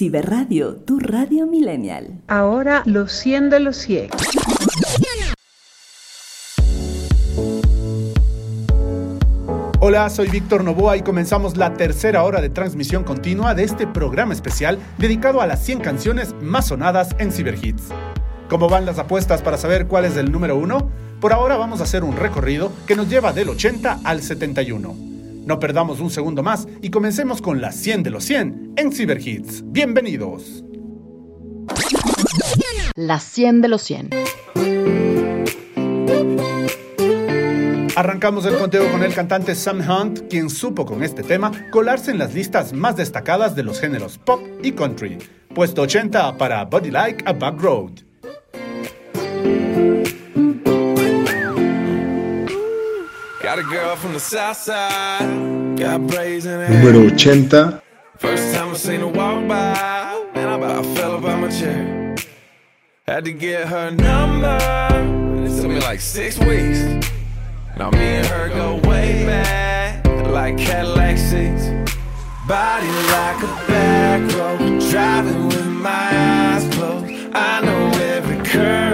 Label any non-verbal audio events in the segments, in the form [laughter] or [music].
Ciberradio, tu radio millennial. Ahora los 100 de los 100. Hola, soy Víctor Novoa y comenzamos la tercera hora de transmisión continua de este programa especial dedicado a las 100 canciones más sonadas en Cyberhits. ¿Cómo van las apuestas para saber cuál es el número uno? Por ahora vamos a hacer un recorrido que nos lleva del 80 al 71. No perdamos un segundo más y comencemos con las 100 de los 100 en Cyberhits. Bienvenidos. Las 100 de los 100. Arrancamos el conteo con el cantante Sam Hunt, quien supo con este tema colarse en las listas más destacadas de los géneros pop y country. Puesto 80 para Body Like a Back Road. Número 80. First time I seen her walk by, man, I about fell up out my chair. Had to get her number, it took me like six weeks. Now me and her go way back, like Cadillac seats. Body like a back road, driving with my eyes closed. I know every curve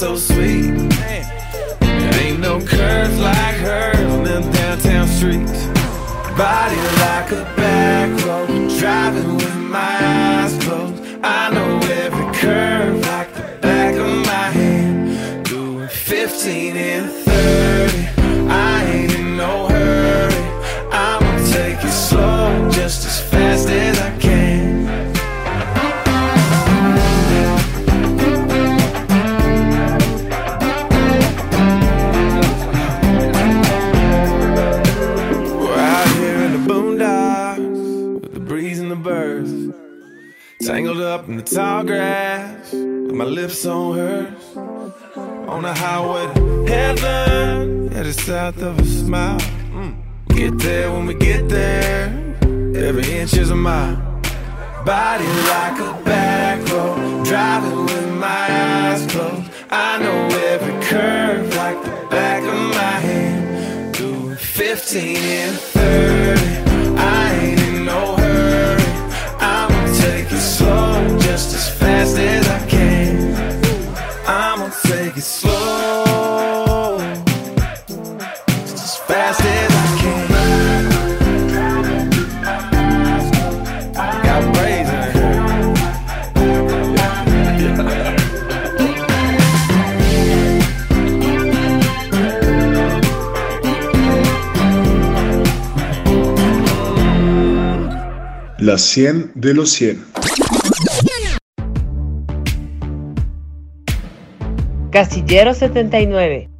so sweet. Lips on hers. On the highway to heaven, the south of a smile. Mm. Get there when we get there, every inch is a mile. Body like a back road, driving with my eyes closed. I know every curve like the back of my hand. Doing 15 and 30, I ain't in no hurry. I'ma take it slow, just as fast as Las 100 de los 100. Casillero 79.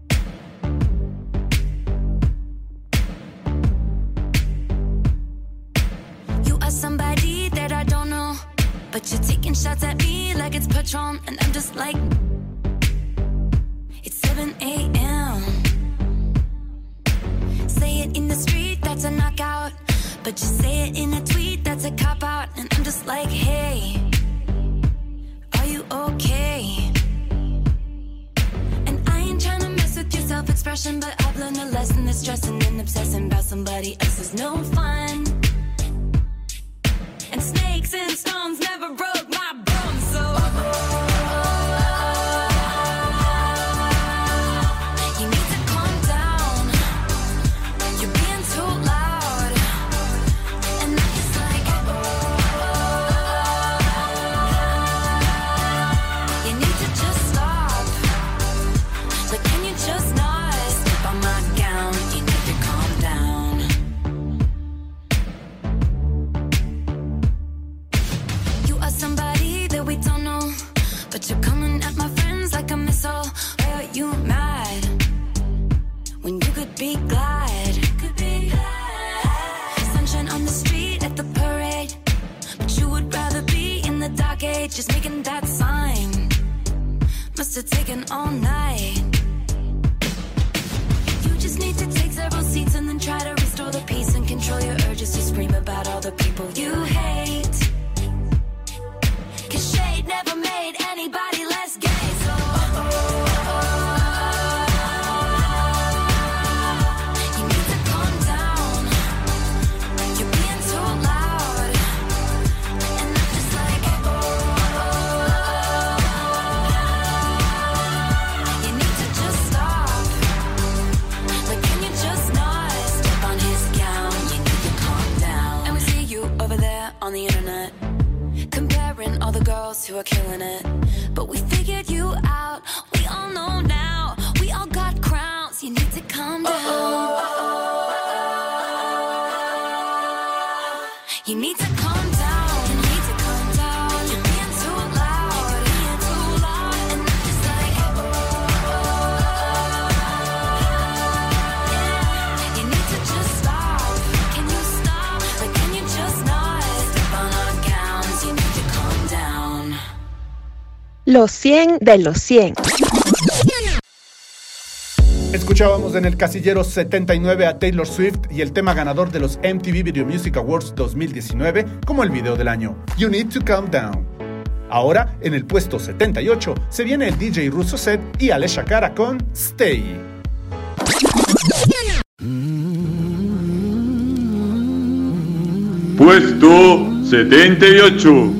Expression, but I've learned a lesson that stressing and obsessing about somebody else is no fun. And snakes and stones never broke de los 100. Escuchábamos en el casillero 79 a Taylor Swift y el tema ganador de los MTV Video Music Awards 2019 como el video del año, You Need to Calm Down. Ahora, en el puesto 78, se viene el DJ Russo Set y Alesha Cara con Stay. Puesto 78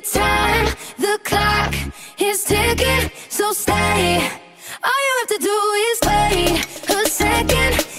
the time, the clock is ticking, so stay. All you have to do is wait a second.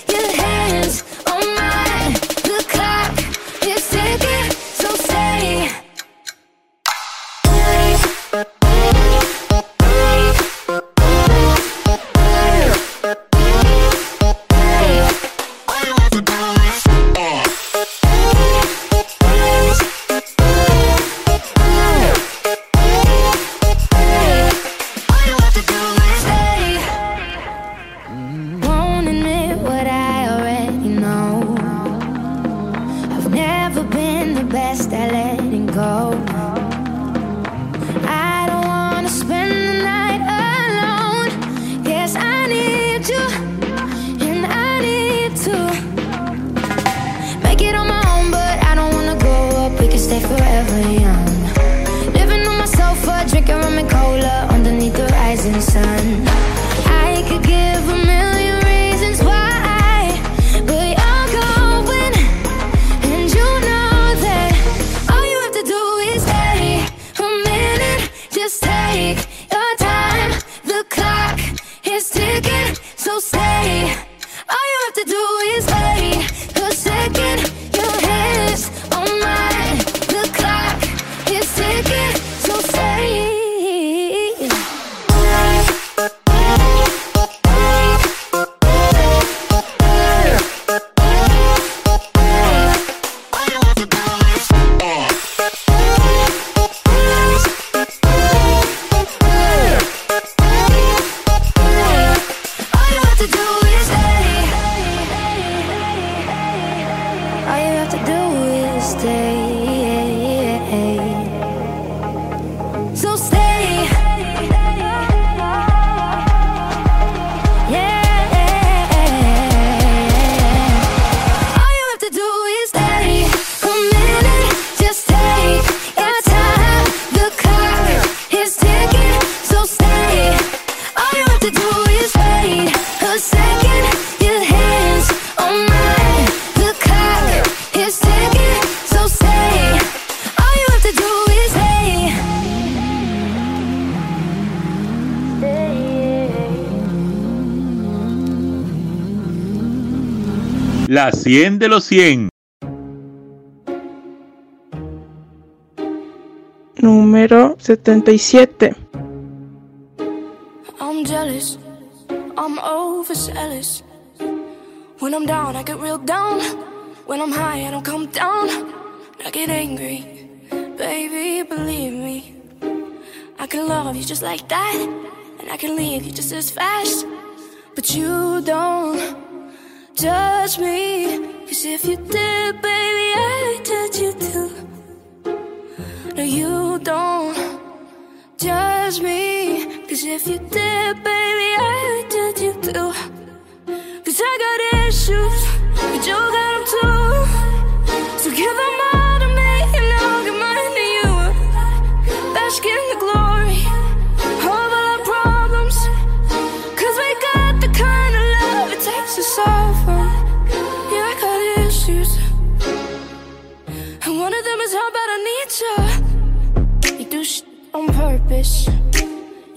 La 100 de los 100. Número 77. I'm jealous, I'm overzealous. When I'm down, I get real down. When I'm high, I don't come down. I get angry, baby, believe me. I can love you just like that, and I can leave you just as fast. But you don't judge me, cause if you did, baby, I judge you too. No, you don't judge me. Cause if you did, baby, I judge you too.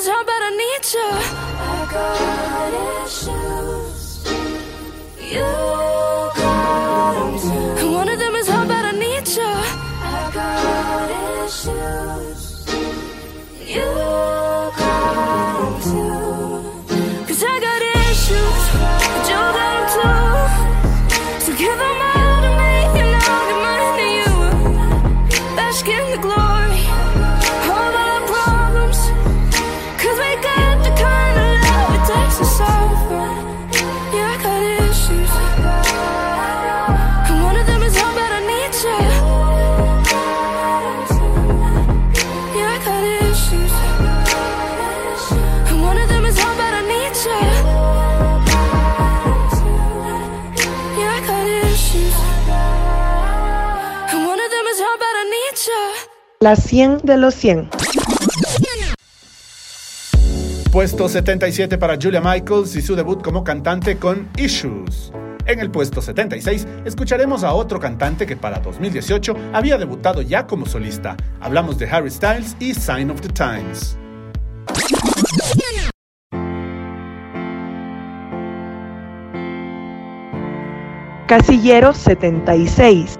is how bad I need you. I got issues. You got them too. One of them is how bad I need you. I got issues. La 100 de los 100. Puesto 77 para Julia Michaels y su debut como cantante con Issues. En el puesto 76 escucharemos a otro cantante que para 2018 había debutado ya como solista. Hablamos de Harry Styles y Sign of the Times. Casillero 76.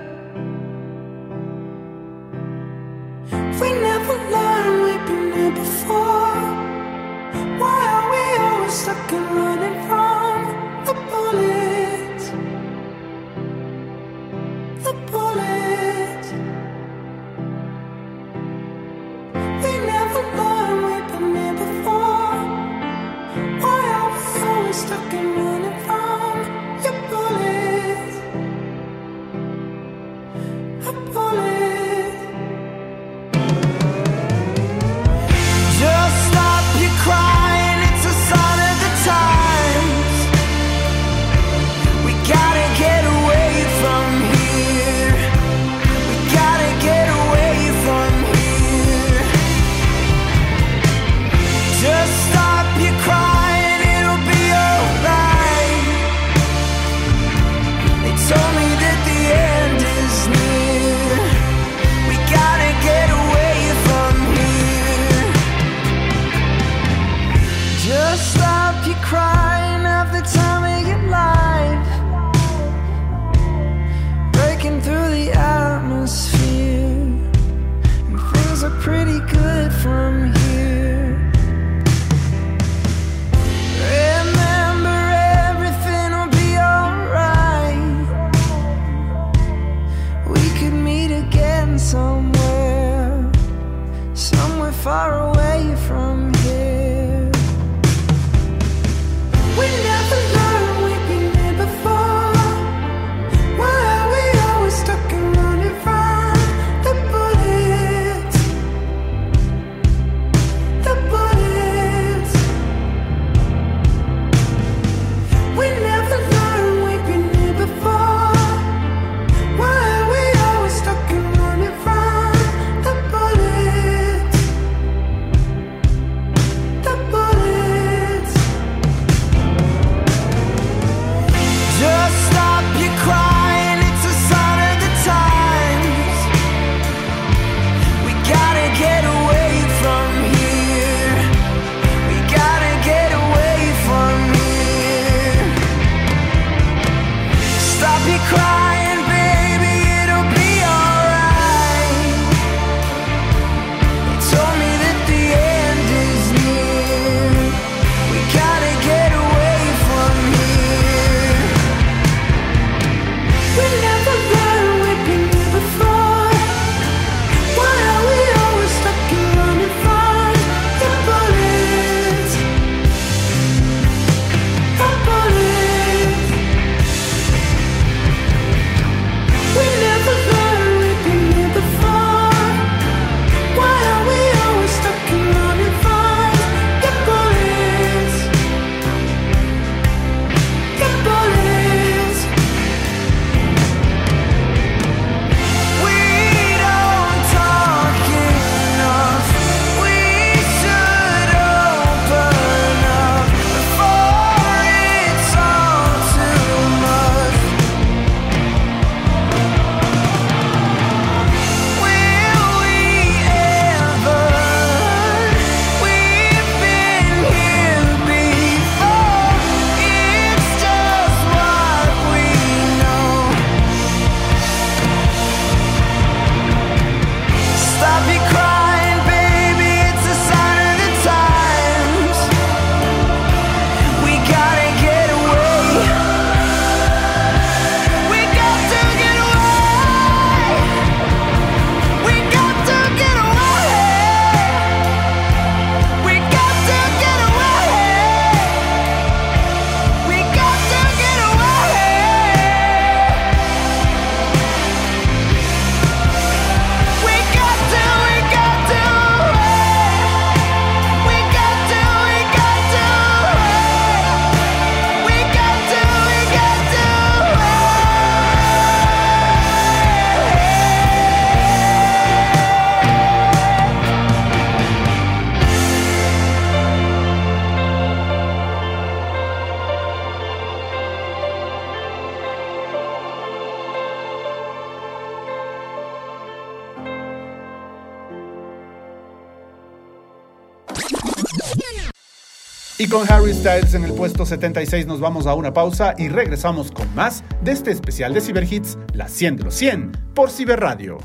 Y con Harry Styles en el puesto 76 nos vamos a una pausa y regresamos con más de este especial de Ciberhits, la 100 de los 100, por Ciberradio.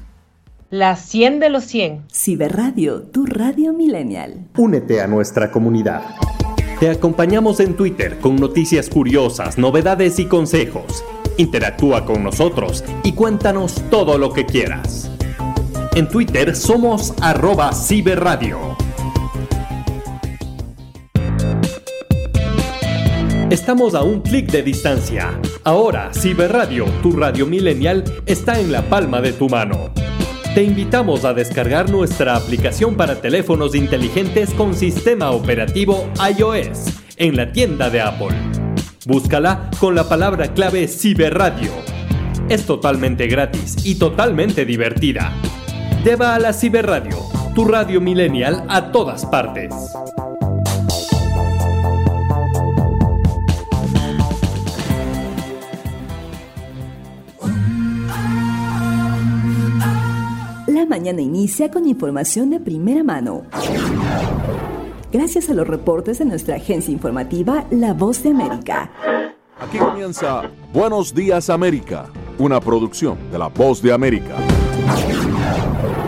La 100 de los 100. Ciberradio, tu radio millennial. Únete a nuestra comunidad. Te acompañamos en Twitter con noticias curiosas, novedades y consejos. Interactúa con nosotros y cuéntanos todo lo que quieras. En Twitter somos arroba ciberradio. Estamos a un clic de distancia. Ahora, Ciberradio, tu radio millennial, está en la palma de tu mano. Te invitamos a descargar nuestra aplicación para teléfonos inteligentes con sistema operativo iOS en la tienda de Apple. Búscala con la palabra clave Ciberradio. Es totalmente gratis y totalmente divertida. Lleva a la Ciberradio, tu radio millennial a todas partes. Mañana inicia con información de primera mano. Gracias a los reportes de nuestra agencia informativa La Voz de América. Aquí comienza Buenos Días América, una producción de La Voz de América.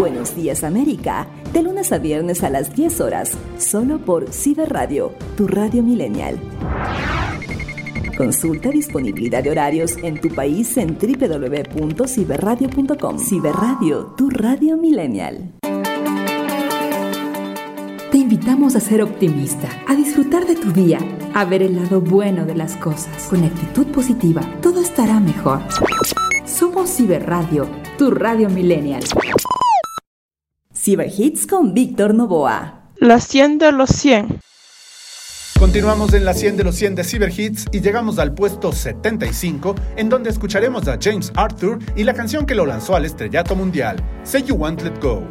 Buenos días América, de lunes a viernes a las 10 horas, solo por Ciberradio, tu radio millennial. Consulta disponibilidad de horarios en tu país en www.ciberradio.com. Ciberradio, tu radio millennial. Te invitamos a ser optimista, a disfrutar de tu día, a ver el lado bueno de las cosas. Con actitud positiva, todo estará mejor. Somos Ciberradio, tu radio millennial. Ciberhits con Víctor Novoa. La 100 de los 100. Continuamos en la 100 de los 100 de Cyberhits y llegamos al puesto 75, en donde escucharemos a James Arthur y la canción que lo lanzó al estrellato mundial, Say You Want Let Go.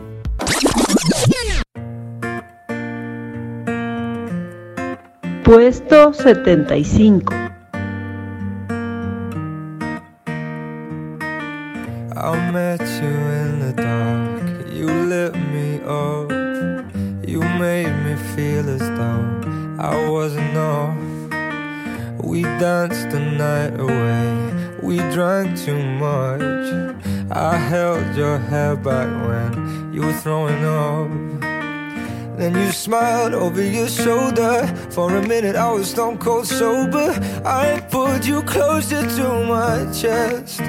Puesto 75. I met you in the dark, you lit me up, you made me feel as though I wasn't off. We danced the night away, we drank too much. I held your hair back when you were throwing up. Then you smiled over your shoulder. For a minute, I was stone cold sober. I pulled you closer to my chest.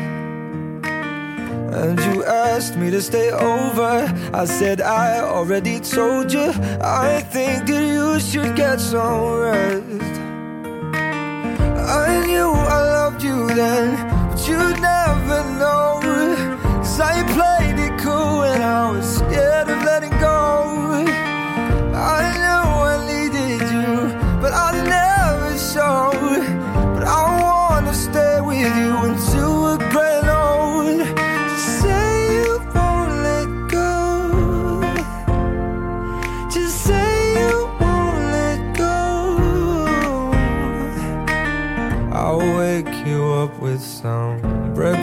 And you asked me to stay over. I said, I already told you. I think that you should get some rest. I knew I loved you then, but you'd never know. Cause I played it cool and I was scared of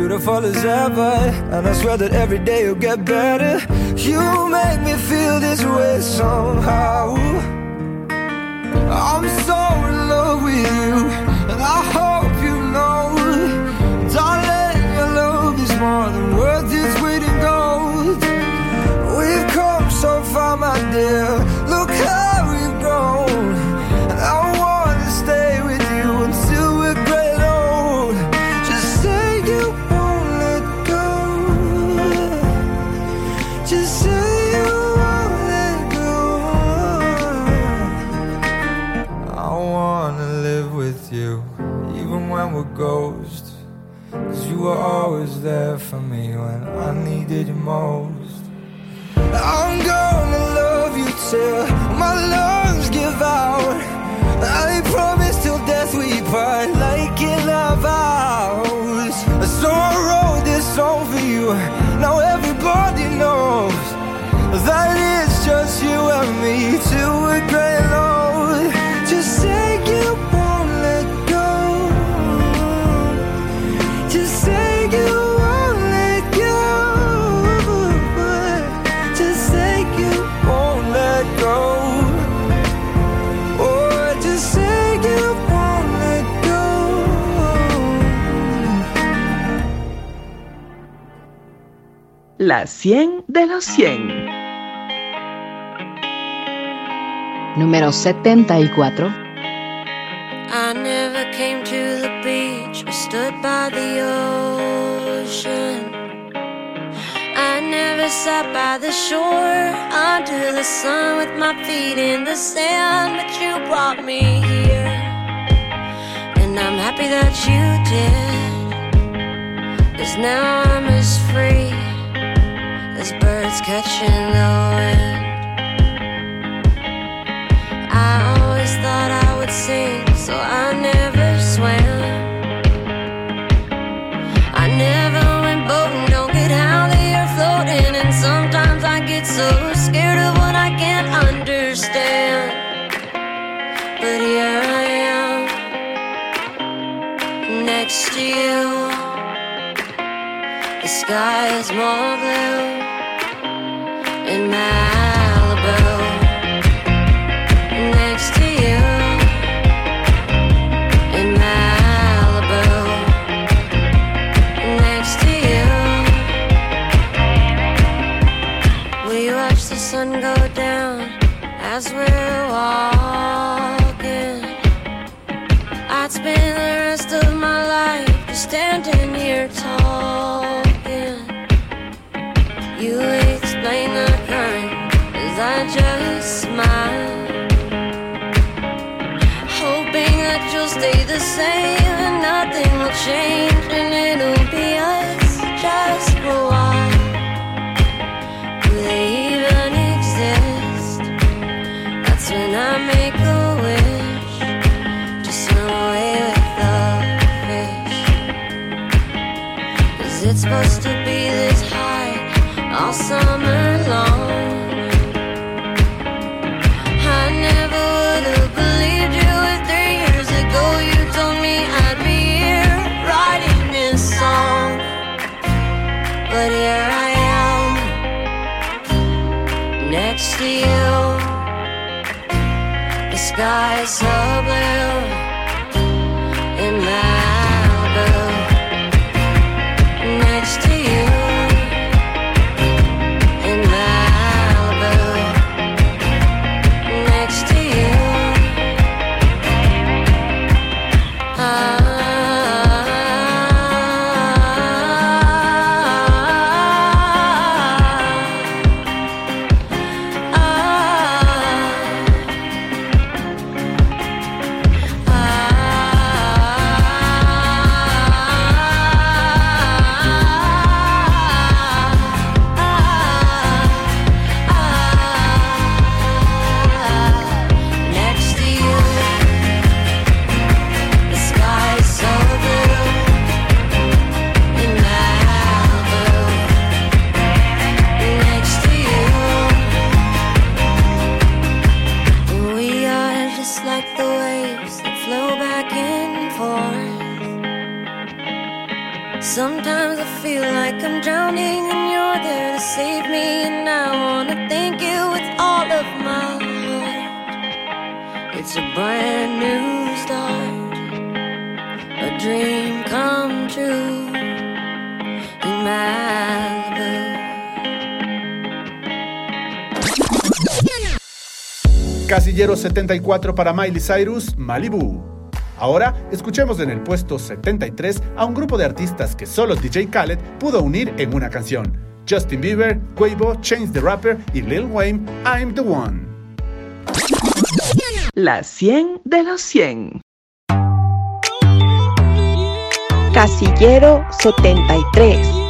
beautiful as ever. And I swear that every day you'll get better. You make me feel this way somehow. I'm so in love with you, and I hope you know, darling, your love is more than worth its weight in gold. We've come so far, my dear. Were always there for me when I needed you most. I'm gonna love you till my lungs give out. I La 100 de los 100. Número 74. I never came to the beach or stood by the ocean. I never sat by the shore under the sun with my feet in the sand, but you brought me here. And I'm happy that you did. Cause now I'm as free birds catching the wind. I always thought I would sing, so I never swam. I never went boating, don't get how they are floating. And sometimes I get so scared of what I can't understand. But here I am, next to you. The sky is more blue in Malibu just smile hoping that you'll stay the same and nothing will change and it'll be us just for a while. Do they even exist? That's when I make a wish, just away with the fish. Cause it's supposed to be this high all summer the waves that flow back and forth. Sometimes I feel like I'm drowning and you're there to save me, and I wanna thank you with all of my heart. It's a brand new start, a dream come true in Malibu. Casillero 74 para Miley Cyrus, Malibu. Ahora escuchemos en el puesto 73 a un grupo de artistas que solo DJ Khaled pudo unir en una canción. Justin Bieber, Quavo, Chance the Rapper y Lil Wayne, I'm the One. La 100 de los 100. Casillero 73.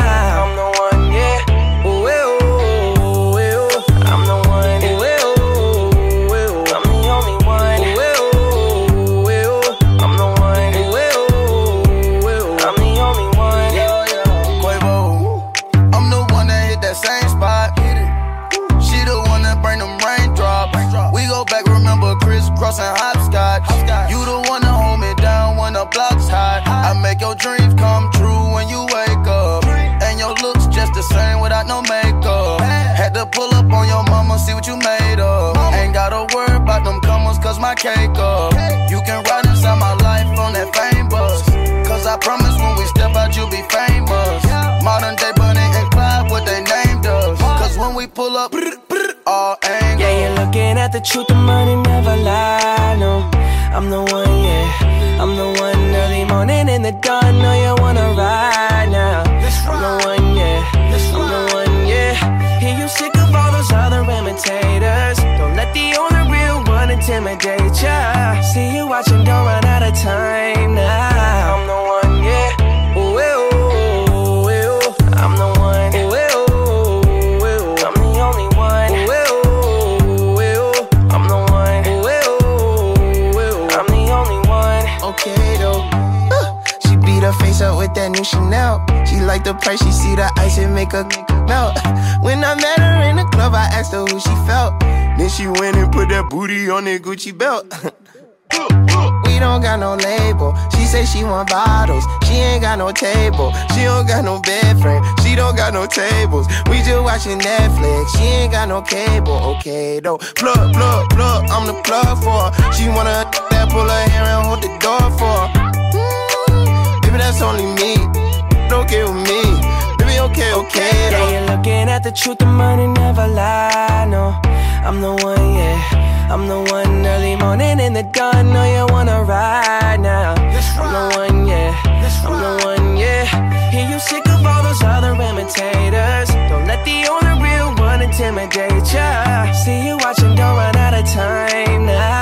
Like the price, she see the ice and make her melt. When I met her in the club, I asked her who she felt. Then she went and put that booty on that Gucci belt. [laughs] We don't got no label. She say she want bottles. She ain't got no table. She don't got no bed frame. She don't got no tables. We just watching Netflix. She ain't got no cable. Okay though. Plug, plug, plug. I'm the plug for her. She wanna that pull her hair and hold the door for her. Mm, baby, that's only me. Don't get with me. Okay, okay Yeah, though. you're looking at the truth, the money never lie. No, I'm the one, yeah. I'm the one early morning in the dawn. Know you wanna ride now. I'm the one, yeah. I'm the one, yeah. Hear you sick of all those other imitators. Don't let the only real one intimidate ya. See you watching, don't run out of time now.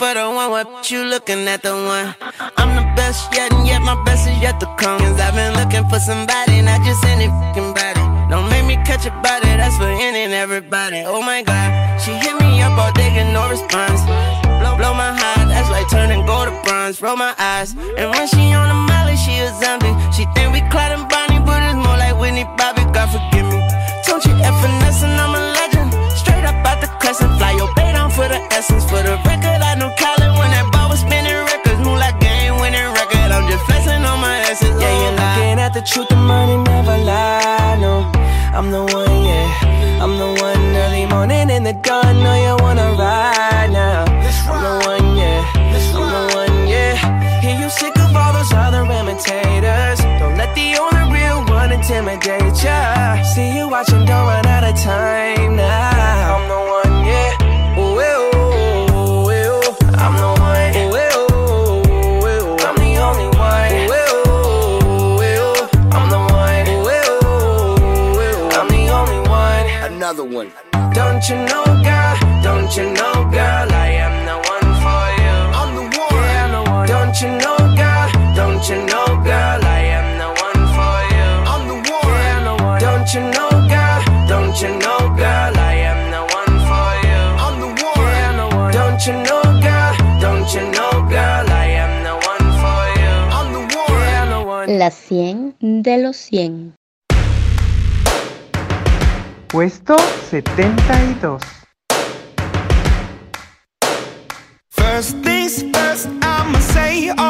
For the one, what you looking at the one? I'm the best yet, and yet my best is yet to come. Cause I've been looking for somebody, not just any fucking body. Don't make me catch a body, that's for any and everybody. Oh my god, she hit me up all day, get no response. Blow, blow my heart, that's like turning gold to bronze. Roll my eyes, and when she on the molly, she a zombie. She think we Clyde on for the essence. For the record, I know Colin when that ball was spinning records. Move like game winning record. I'm just flexing on my essence. Yeah, you're looking at the truth, the money never lie. No, I'm the one, yeah. I'm the one early morning in the dawn. Know you wanna ride now. I'm the one, yeah. I'm the one, yeah. Hear you sick of all those other imitators. Don't let the only real one intimidate ya. See you watching, don't run out of time now. I'm the one, Don't you know, girl? I am the one for you. I'm the one. Yeah, I'm the one. Don't you know, girl? Don't you know, girl? I am the one for you. I'm the one. Yeah, I'm the one. Don't you know, girl? Don't you know, girl? I am the one for you. I'm the one. Yeah, I'm the one. Don't you know, girl? Don't you know, girl? I am the one for you. I'm the one. Yeah, I'm the one. La 100 de los 100. Puesto 72. First things first, I'ma say all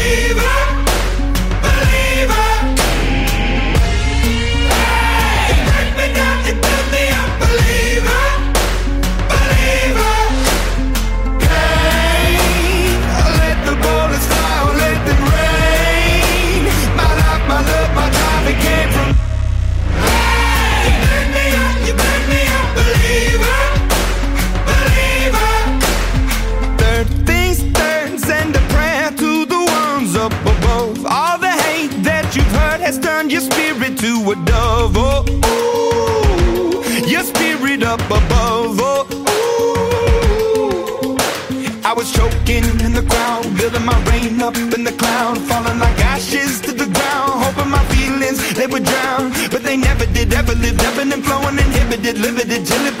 flowing, inhibited, limited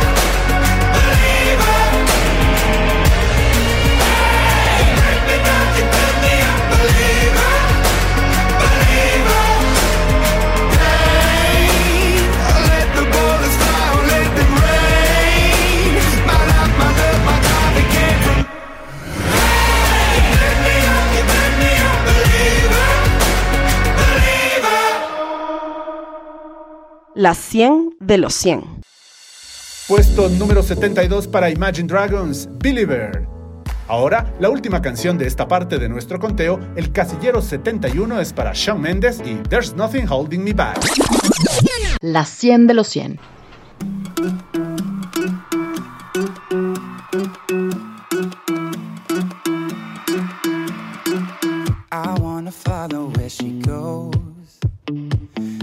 Las 100 de los 100. Puesto número 72 para Imagine Dragons, Believer. Ahora, la última canción de esta parte de nuestro conteo, el casillero 71 es para Shawn Mendes y There's Nothing Holding Me Back. Las 100 de los 100. I wanna follow where she goes.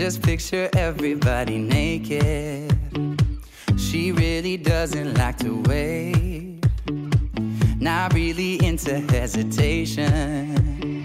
Just picture everybody naked. She really doesn't like to wait. Not really into hesitation.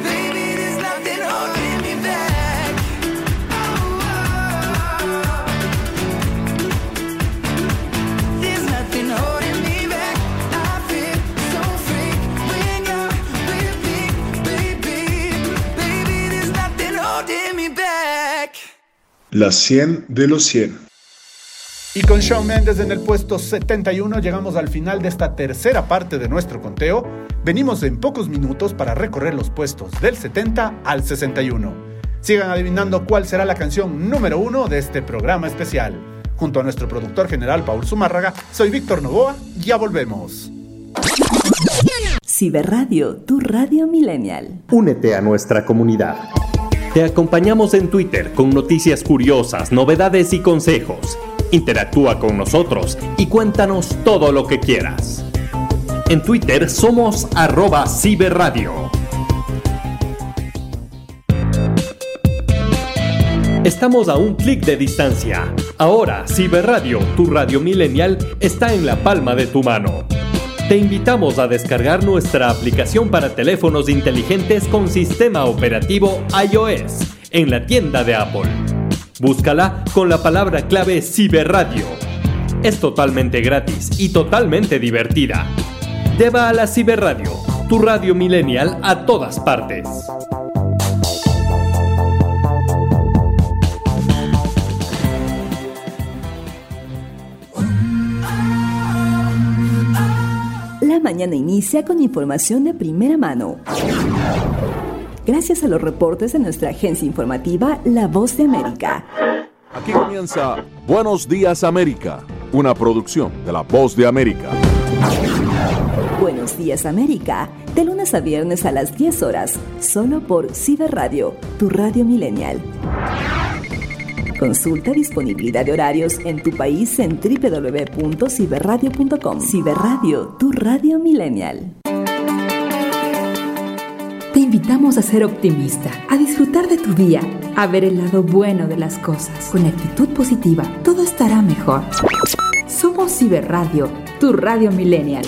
La 100 de los 100. Y con Shawn Mendes en el puesto 71 llegamos al final de esta tercera parte de nuestro conteo. Venimos en pocos minutos para recorrer los puestos del 70 al 61. Sigan adivinando cuál será la canción número uno de este programa especial. Junto a nuestro productor general Paul Zumárraga, soy Víctor Novoa, ya volvemos. Ciberradio, tu radio millennial. Únete a nuestra comunidad. Te acompañamos en Twitter con noticias curiosas, novedades y consejos. Interactúa con nosotros y cuéntanos todo lo que quieras. En Twitter somos arroba ciberradio. Estamos a un clic de distancia. Ahora, Ciberradio, tu radio millennial, está en la palma de tu mano. Te invitamos a descargar nuestra aplicación para teléfonos inteligentes con sistema operativo iOS en la tienda de Apple. Búscala con la palabra clave Ciberradio. Es totalmente gratis y totalmente divertida. Lleva a la Ciberradio, tu radio millennial a todas partes. Mañana inicia con información de primera mano. Gracias a los reportes de nuestra agencia informativa La Voz de América. Aquí comienza Buenos Días América, una producción de La Voz de América. Buenos días América, de lunes a viernes a las 10 horas, solo por Ciberradio, tu radio millennial. Consulta disponibilidad de horarios en tu país en www.ciberradio.com. Ciberradio, tu radio millennial. Te invitamos a ser optimista, a disfrutar de tu día, a ver el lado bueno de las cosas. Con actitud positiva, todo estará mejor. Somos Ciberradio, tu radio millennial.